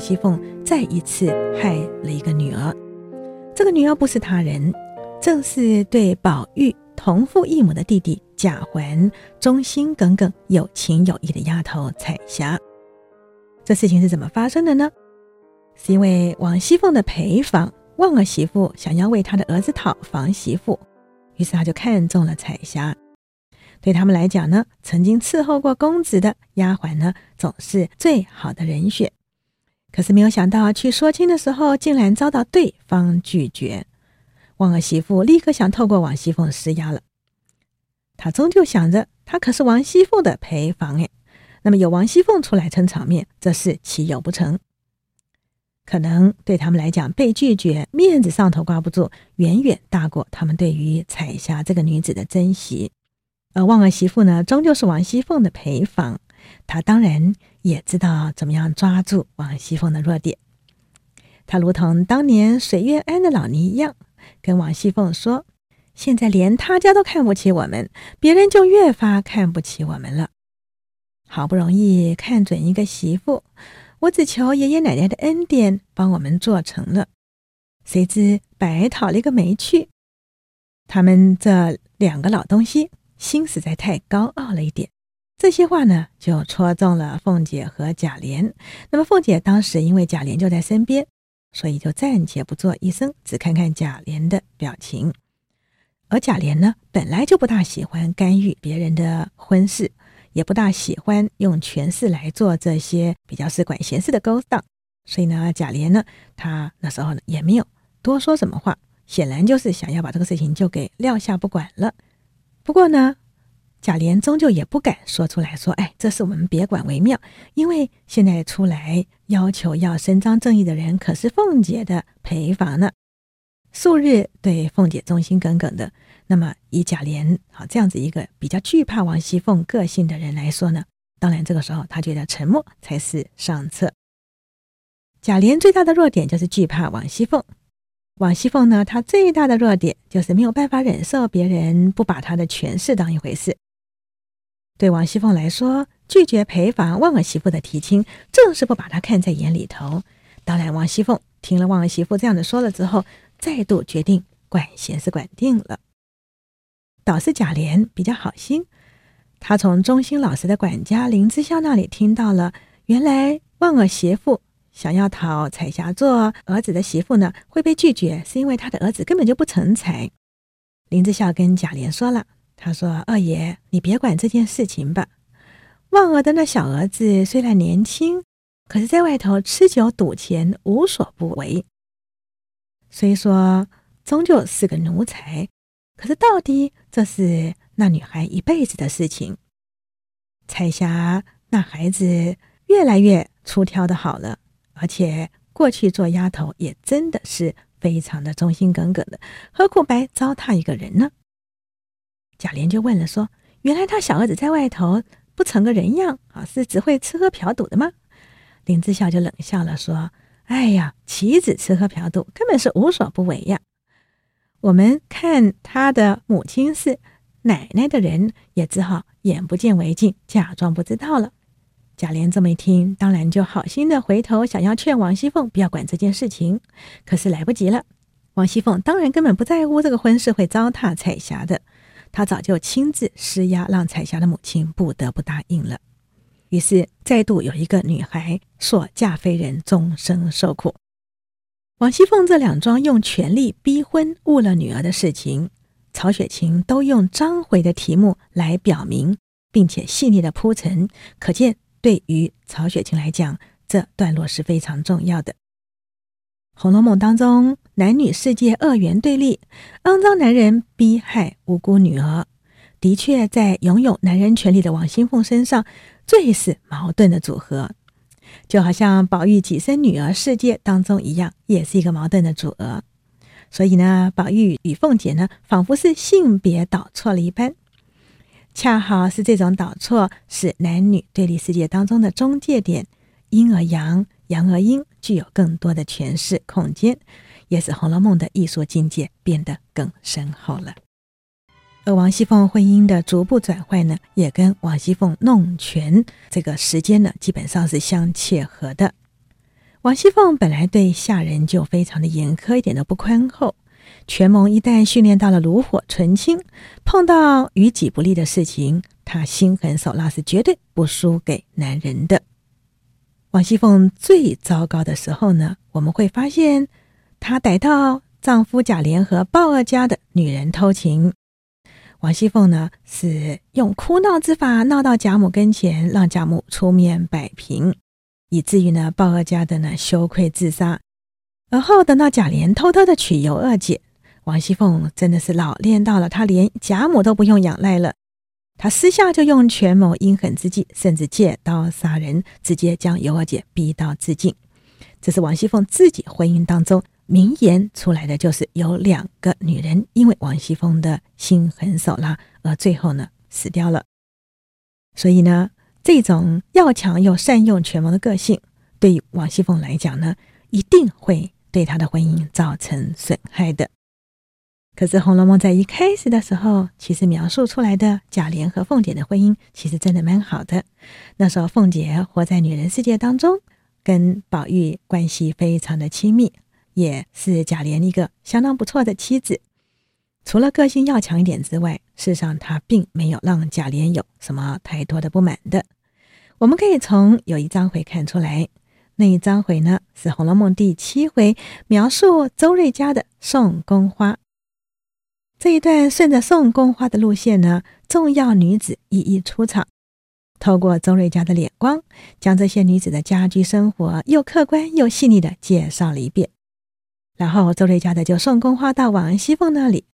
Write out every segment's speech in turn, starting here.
王熙凤再一次害了一个女儿。这个女儿不是他人，正是对宝玉同父异母的弟弟贾环忠心耿耿、有情有义的丫头彩霞。这事情是怎么发生的呢？是因为王熙凤的陪房旺儿媳妇想要为她的儿子讨房媳妇，于是他就看中了彩霞。对他们来讲呢，曾经伺候过公子的丫鬟呢，总是最好的人选。可是没有想到去说亲的时候，竟然遭到对方拒绝。旺儿媳妇立刻想透过王熙凤施压了。她终究想着，她可是王熙凤的陪房哎，那么有王熙凤出来撑场面，这事岂有不成？可能对他们来讲，被拒绝，面子上头挂不住，远远大过他们对于彩霞这个女子的珍惜。而旺儿媳妇呢，终究是王熙凤的陪房，她当然也知道怎么样抓住王熙凤的弱点。她如同当年水月庵的老尼一样，跟王熙凤说：“现在连他家都看不起我们，别人就越发看不起我们了。好不容易看准一个媳妇，我只求爷爷奶奶的恩典，帮我们做成了，谁知白讨了一个没趣。他们这两个老东西。”心实在太高傲了一点，这些话呢，就戳中了凤姐和贾琏。那么凤姐当时因为贾琏就在身边，所以就暂且不做一声，只看看贾琏的表情。而贾琏呢，本来就不大喜欢干预别人的婚事，也不大喜欢用权势来做这些比较是管闲事的勾当，所以呢，贾琏呢，他那时候呢也没有多说什么话，显然就是想要把这个事情就给撂下不管了。不过呢，贾琏终究也不敢说出来说：“哎，这事我们别管为妙。”因为现在出来要求要伸张正义的人可是凤姐的陪房呢，素日对凤姐忠心耿耿的。那么以贾琏好这样子一个比较惧怕王熙凤个性的人来说呢，当然这个时候他觉得沉默才是上策。贾琏最大的弱点就是惧怕王熙凤。王熙凤呢，她最大的弱点就是没有办法忍受别人不把她的权势当一回事。对王熙凤来说，拒绝陪房旺儿媳妇的提亲，正是不把她看在眼里头。当然，王熙凤听了旺儿媳妇这样的说了之后，再度决定管闲事管定了。倒是贾琏比较好心，他从忠心老实的管家林之孝那里听到了，原来旺儿媳妇。想要讨彩霞做儿子的媳妇呢，会被拒绝，是因为他的儿子根本就不成才。林之孝跟贾琏说了，他说：“二爷，你别管这件事情吧。旺儿的那小儿子虽然年轻，可是在外头吃酒赌钱，无所不为。虽说终究是个奴才，可是到底这是那女孩一辈子的事情。彩霞那孩子越来越出挑的好了。”而且过去做丫头也真的是非常的忠心耿耿的，何苦白糟蹋一个人呢？贾琏就问了说：“原来他小儿子在外头不成个人样啊，是只会吃喝嫖赌的吗？”林之孝就冷笑了说：“哎呀，岂止吃喝嫖赌，根本是无所不为呀！我们看他的母亲是奶奶的人，也只好眼不见为净，假装不知道了。”贾琏这么一听，当然就好心的回头想要劝王熙凤不要管这件事情，可是来不及了。王熙凤当然根本不在乎这个婚事会糟蹋彩霞的，他早就亲自施压，让彩霞的母亲不得不答应了。于是再度有一个女孩索嫁非人，终生受苦。王熙凤这两桩用权力逼婚误了女儿的事情，曹雪芹都用章回的题目来表明，并且细腻的铺陈，可见。对于曹雪芹来讲，这段落是非常重要的。《红楼梦》当中，男女世界二元对立，肮脏男人逼害无辜女儿，的确在拥有男人权利的王熙凤身上最是矛盾的组合，就好像宝玉挤身女儿世界当中一样，也是一个矛盾的组合。所以呢，宝玉与凤姐呢，仿佛是性别倒错了一般。恰好是这种倒错，使男女对立世界当中的中介点，阴而阳，阳而阴，具有更多的诠释空间，也使《红楼梦》的艺术境界变得更深厚了。而王熙凤婚姻的逐步转换呢，也跟王熙凤弄权这个时间呢，基本上是相切合的。王熙凤本来对下人就非常的严苛，一点都不宽厚。权谋一旦训练到了炉火纯青，碰到于己不利的事情，她心狠手辣，是绝对不输给男人的。王熙凤最糟糕的时候呢，我们会发现她逮到丈夫贾琏和鲍二家的女人偷情。王熙凤呢，是用哭闹之法闹到贾母跟前，让贾母出面摆平，以至于呢，鲍二家的呢羞愧自杀。而后等到贾琏偷偷的娶尤二姐，王熙凤真的是老练到了，她连贾母都不用仰赖了，他私下就用权谋阴狠之计，甚至借刀杀人，直接将尤二姐逼到自尽。这是王熙凤自己婚姻当中。名言出来的就是有两个女人因为王熙凤的心狠手辣而最后呢死掉了。所以呢，这种要强又善用权谋的个性，对于王熙凤来讲呢，一定会对她的婚姻造成损害的。可是《红楼梦》在一开始的时候，其实描述出来的贾琏和凤姐的婚姻，其实真的蛮好的。那时候凤姐活在女人世界当中，跟宝玉关系非常的亲密。也是贾琏一个相当不错的妻子，除了个性要强一点之外，事实上她并没有让贾琏有什么太多的不满的。我们可以从有一章回看出来，那一章回呢是《红楼梦》第七回，描述周瑞家的送宫花。这一段顺着送宫花的路线呢，重要女子一一出场，透过周瑞家的脸光，将这些女子的家居生活又客观又细腻地介绍了一遍。然后周瑞家的就送宫花到王熙凤那里，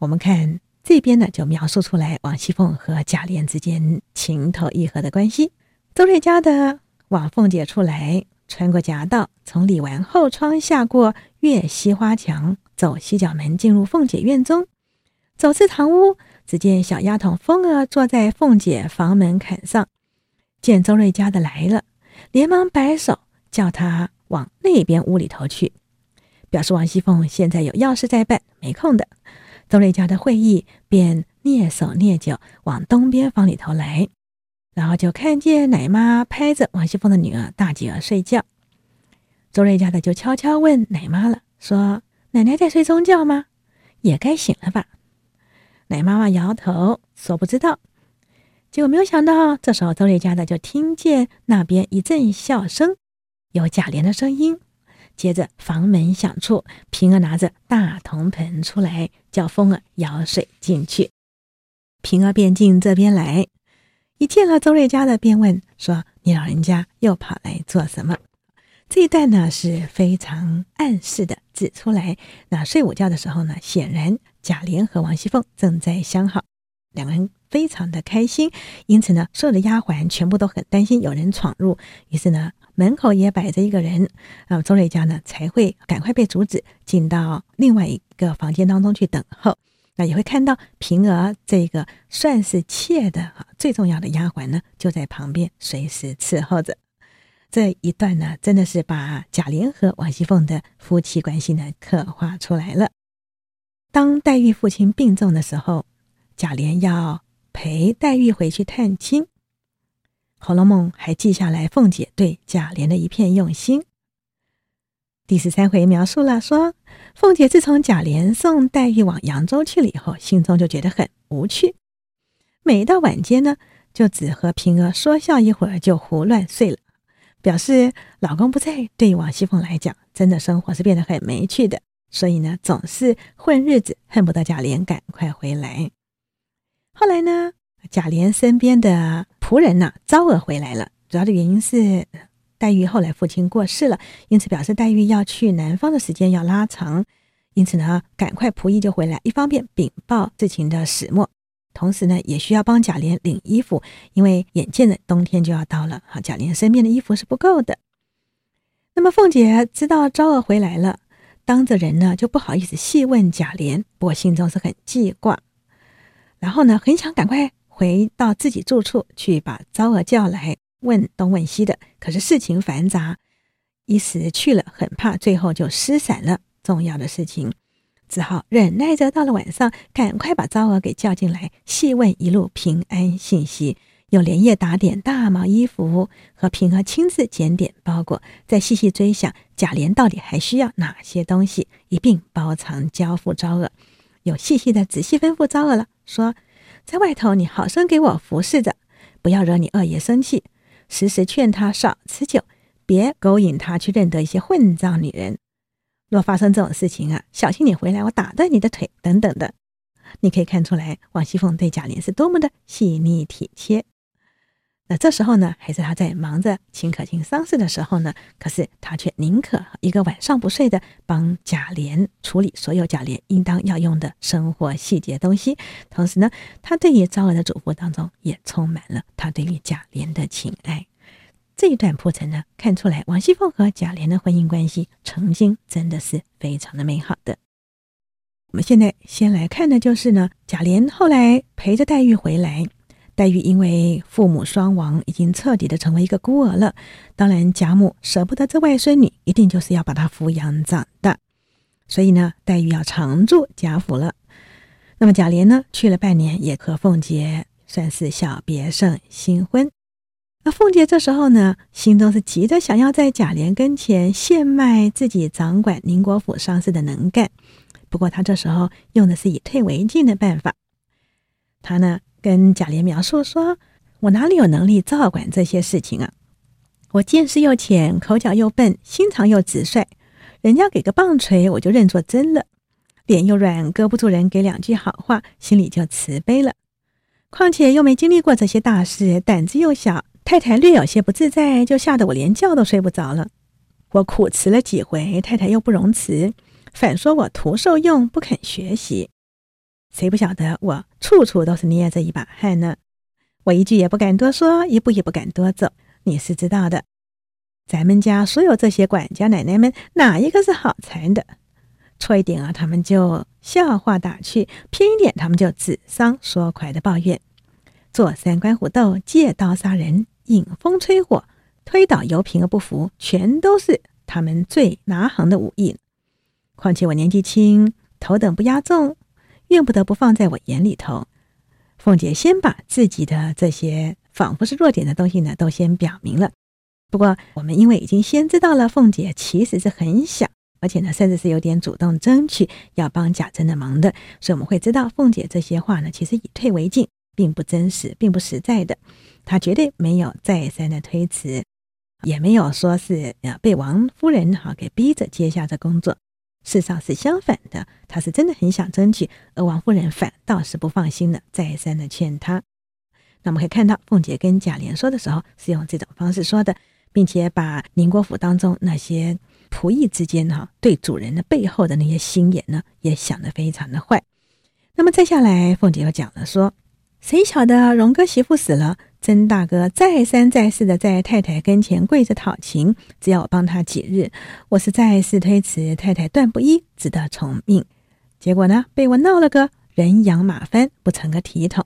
我们看这边呢，就描述出来王熙凤和贾琏之间情投意合的关系。周瑞家的往凤姐处来，穿过夹道，从里完后窗下过，越西花墙，走西角门，进入凤姐院中。走至堂屋，只见小丫头凤儿坐在凤姐房门槛上，见周瑞家的来了，连忙摆手叫他往那边屋里头去。表示王熙凤现在有要事在办，没空的。周瑞家的会意便蹑手蹑脚往东边房里头来，然后就看见奶妈拍着王熙凤的女儿大姐儿睡觉。周瑞家的就悄悄问奶妈了，说：“奶奶在睡中觉吗？也该醒了吧？”奶妈妈摇头说：“不知道。”结果没有想到，这时候周瑞家的就听见那边一阵笑声，有贾琏的声音。接着房门响处，平儿拿着大铜盆出来，叫凤儿舀水进去。平儿便进这边来，一见了周瑞家的，便问说：“你老人家又跑来做什么？”这一段呢是非常暗示的指出来。那睡午觉的时候呢，显然贾琏和王熙凤正在相好，两个人非常的开心，因此呢，所有的丫鬟全部都很担心有人闯入，于是呢。门口也摆着一个人，啊，周瑞家呢才会赶快被阻止，进到另外一个房间当中去等候。那也会看到平儿这个算是妾的啊最重要的丫鬟呢，就在旁边随时伺候着。这一段呢，真的是把贾琏和王熙凤的夫妻关系呢刻画出来了。当黛玉父亲病重的时候，贾琏要陪黛玉回去探亲。《红楼梦》还记下来凤姐对贾琏的一片用心。第十三回描述了说，凤姐自从贾琏送黛玉往扬州去了以后，心中就觉得很无趣。每到晚间呢，就只和平儿说笑一会儿，就胡乱睡了，表示老公不在，对于王熙凤来讲，真的生活是变得很没趣的。所以呢，总是混日子，恨不得贾琏赶快回来。后来呢，贾琏身边的仆人呢，昭儿回来了。主要的原因是黛玉后来父亲过世了，因此表示黛玉要去南方的时间要拉长。因此呢，赶快仆役就回来，一方面禀报事情的始末，同时呢，也需要帮贾琏领衣服，因为眼见着冬天就要到了，哈，贾琏身边的衣服是不够的。那么凤姐知道昭儿回来了，当着人呢就不好意思细问贾琏，不过心中是很记挂，然后呢，很想赶快。回到自己住处去，把昭儿叫来问东问西的。可是事情繁杂，一时去了，很怕最后就失散了重要的事情，只好忍耐着到了晚上，赶快把昭儿给叫进来，细问一路平安信息，又连夜打点大毛衣服，和平儿亲自检点包裹，再细细追想贾琏到底还需要哪些东西，一并包藏交付昭娥。又细细的仔细吩咐昭娥了，说：“在外头你好生给我服侍着，不要惹你二爷生气，时时劝他少吃酒，别勾引他去认得一些混账女人。若发生这种事情啊，小心你回来我打断你的腿等等的。”你可以看出来，王熙凤对贾琏是多么的细腻体贴。那这时候呢，还是他在忙着秦可卿丧事的时候呢，可是他却宁可一个晚上不睡的帮贾琏处理所有贾琏应当要用的生活细节东西。同时呢，他对于昭娥的嘱咐当中也充满了他对于贾琏的情爱。这一段铺陈呢，看出来王熙凤和贾琏的婚姻关系曾经真的是非常的美好的。我们现在先来看的就是呢，贾琏后来陪着黛玉回来。黛玉因为父母双亡，已经彻底的成为一个孤儿了。当然，贾母舍不得这外孙女，一定就是要把她抚养长大。所以呢，黛玉要常住贾府了。那么贾琏呢，去了半年，也和凤姐算是小别胜新婚。那凤姐这时候呢，心中是急着想要在贾琏跟前献卖自己掌管宁国府丧事的能干。不过她这时候用的是以退为进的办法。她呢，跟贾琏描述说：“我哪里有能力照管这些事情啊？我见识又浅，口角又笨，心肠又直率。人家给个棒槌，我就认作真了；脸又软，搁不住人给两句好话，心里就慈悲了。况且又没经历过这些大事，胆子又小，太太略有些不自在，就吓得我连觉都睡不着了。我苦辞了几回，太太又不容辞，反说我徒受用，不肯学习。”谁不晓得我处处都是捏着一把汗呢？我一句也不敢多说，一步也不敢多走。你是知道的，咱们家所有这些管家奶奶们，哪一个是好缠的？错一点啊，他们就笑话打趣；偏一点，他们就指桑说槐的抱怨。坐三观虎斗，借刀杀人，引风吹火，推倒油瓶而不服，全都是他们最拿行的武艺。况且我年纪轻，头等不压重。怨不得不放在我眼里头。凤姐先把自己的这些仿佛是弱点的东西呢，都先表明了。不过我们因为已经先知道了凤姐其实是很想，而且呢，甚至是有点主动争取要帮贾珍的忙的，所以我们会知道凤姐这些话呢，其实以退为进，并不真实，并不实在的。她绝对没有再三的推辞，也没有说是呃被王夫人哈给逼着接下这工作。事实上是相反的，他是真的很想争取，而王夫人反倒是不放心的，再三的劝他。那我们可以看到，凤姐跟贾琏说的时候是用这种方式说的，并且把宁国府当中那些仆役之间哈对主人的背后的那些心眼呢，也想得非常的坏。那么再下来，凤姐又讲了说，谁晓得荣哥媳妇死了？曾大哥再三再四的在太太跟前跪着讨情，只要我帮他几日。我是再四推辞，太太断不依，只得从命。结果呢，被我闹了个人仰马翻，不成个体统。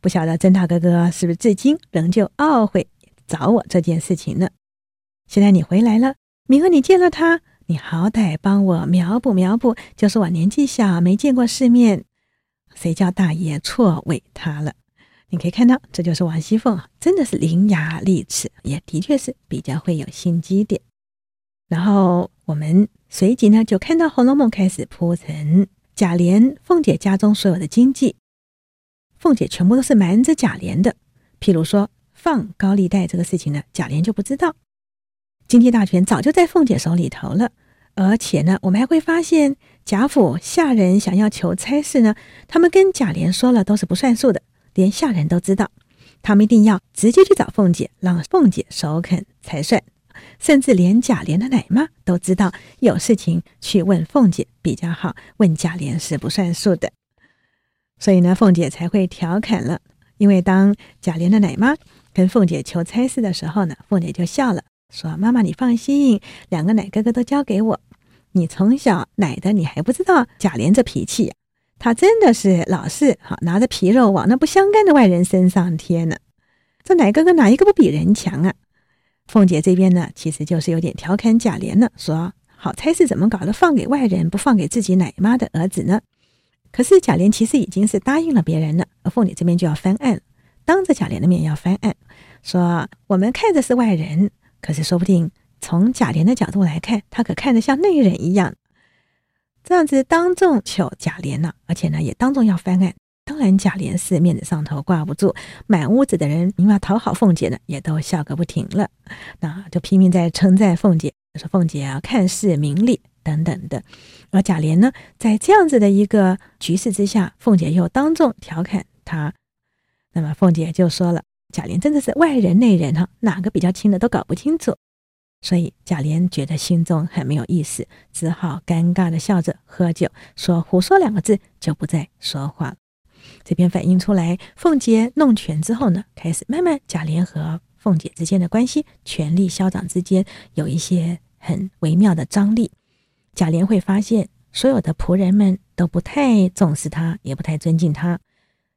不晓得曾大哥哥是不是至今仍旧懊悔找我这件事情呢？现在你回来了，明儿你见了他，你好歹帮我描补描补，就是我年纪小，没见过世面，谁叫大爷错委他了。你可以看到，这就是王熙凤，真的是伶牙俐齿，也的确是比较会有心机点。然后我们随即呢，就看到《红楼梦》开始铺陈贾琏、凤姐家中所有的经济，凤姐全部都是瞒着贾琏的。譬如说放高利贷这个事情呢，贾琏就不知道，经济大权早就在凤姐手里头了。而且呢，我们还会发现贾府下人想要求差事呢，他们跟贾琏说了都是不算数的。连下人都知道，他们一定要直接去找凤姐，让凤姐首肯才算。甚至连贾琏的奶妈都知道，有事情去问凤姐比较好，问贾琏是不算数的。所以呢，凤姐才会调侃了。因为当贾琏的奶妈跟凤姐求差事的时候呢，凤姐就笑了，说：“妈妈，你放心，两个奶哥哥都交给我。你从小奶的，你还不知道贾琏这脾气呀。”他真的是老是好拿着皮肉往那不相干的外人身上贴呢。这奶哥哥哪一个不比人强啊？凤姐这边呢，其实就是有点调侃贾琏了，说好差事怎么搞的，放给外人不放给自己奶妈的儿子呢？可是贾琏其实已经是答应了别人了，而凤姐这边就要翻案，当着贾琏的面要翻案，说我们看着是外人，可是说不定从贾琏的角度来看，他可看着像内人一样。这样子当众求贾琏呢，而且呢也当众要翻案。当然，贾琏是面子上头挂不住，满屋子的人因为要讨好凤姐呢，也都笑个不停了。那就拼命在称赞凤姐，说凤姐啊看似明理等等的。而贾琏呢，在这样子的一个局势之下，凤姐又当众调侃他。那么凤姐就说了：“贾琏真的是外人内人哈，哪个比较亲的都搞不清楚。”所以贾琏觉得心中很没有意思，只好尴尬的笑着喝酒，说“胡说”两个字，就不再说话。这边反映出来，凤姐弄权之后呢，开始慢慢贾琏和凤姐之间的关系，权力消长之间有一些很微妙的张力。贾琏会发现，所有的仆人们都不太重视他，也不太尊敬他。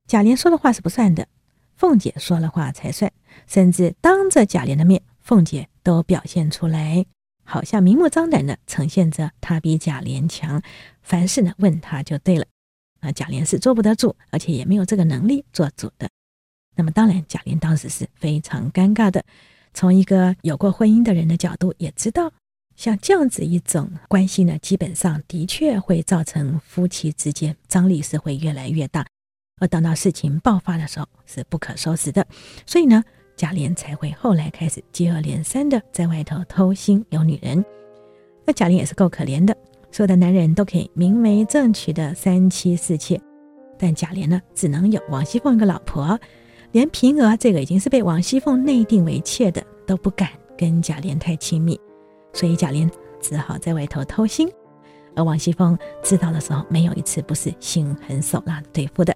贾琏说的话是不算的，凤姐说了话才算。甚至当着贾琏的面，凤姐都表现出来，好像明目张胆的呈现着她比贾琏强，凡事呢问他就对了。那贾琏是坐不得住，而且也没有这个能力做主的。那么当然，贾琏当时是非常尴尬的。从一个有过婚姻的人的角度，也知道像这样子一种关系呢，基本上的确会造成夫妻之间张力是会越来越大，而等到事情爆发的时候是不可收拾的。所以呢，贾琏才会后来开始接二连三的在外头偷腥有女人。那贾琏也是够可怜的。所有的男人都可以明媒正娶的三妻四妾，但贾琏呢，只能有王熙凤一个老婆，连平儿这个已经是被王熙凤内定为妾的都不敢跟贾琏太亲密，所以贾琏只好在外头偷腥。而王熙凤知道的时候，没有一次不是心狠手辣对付的。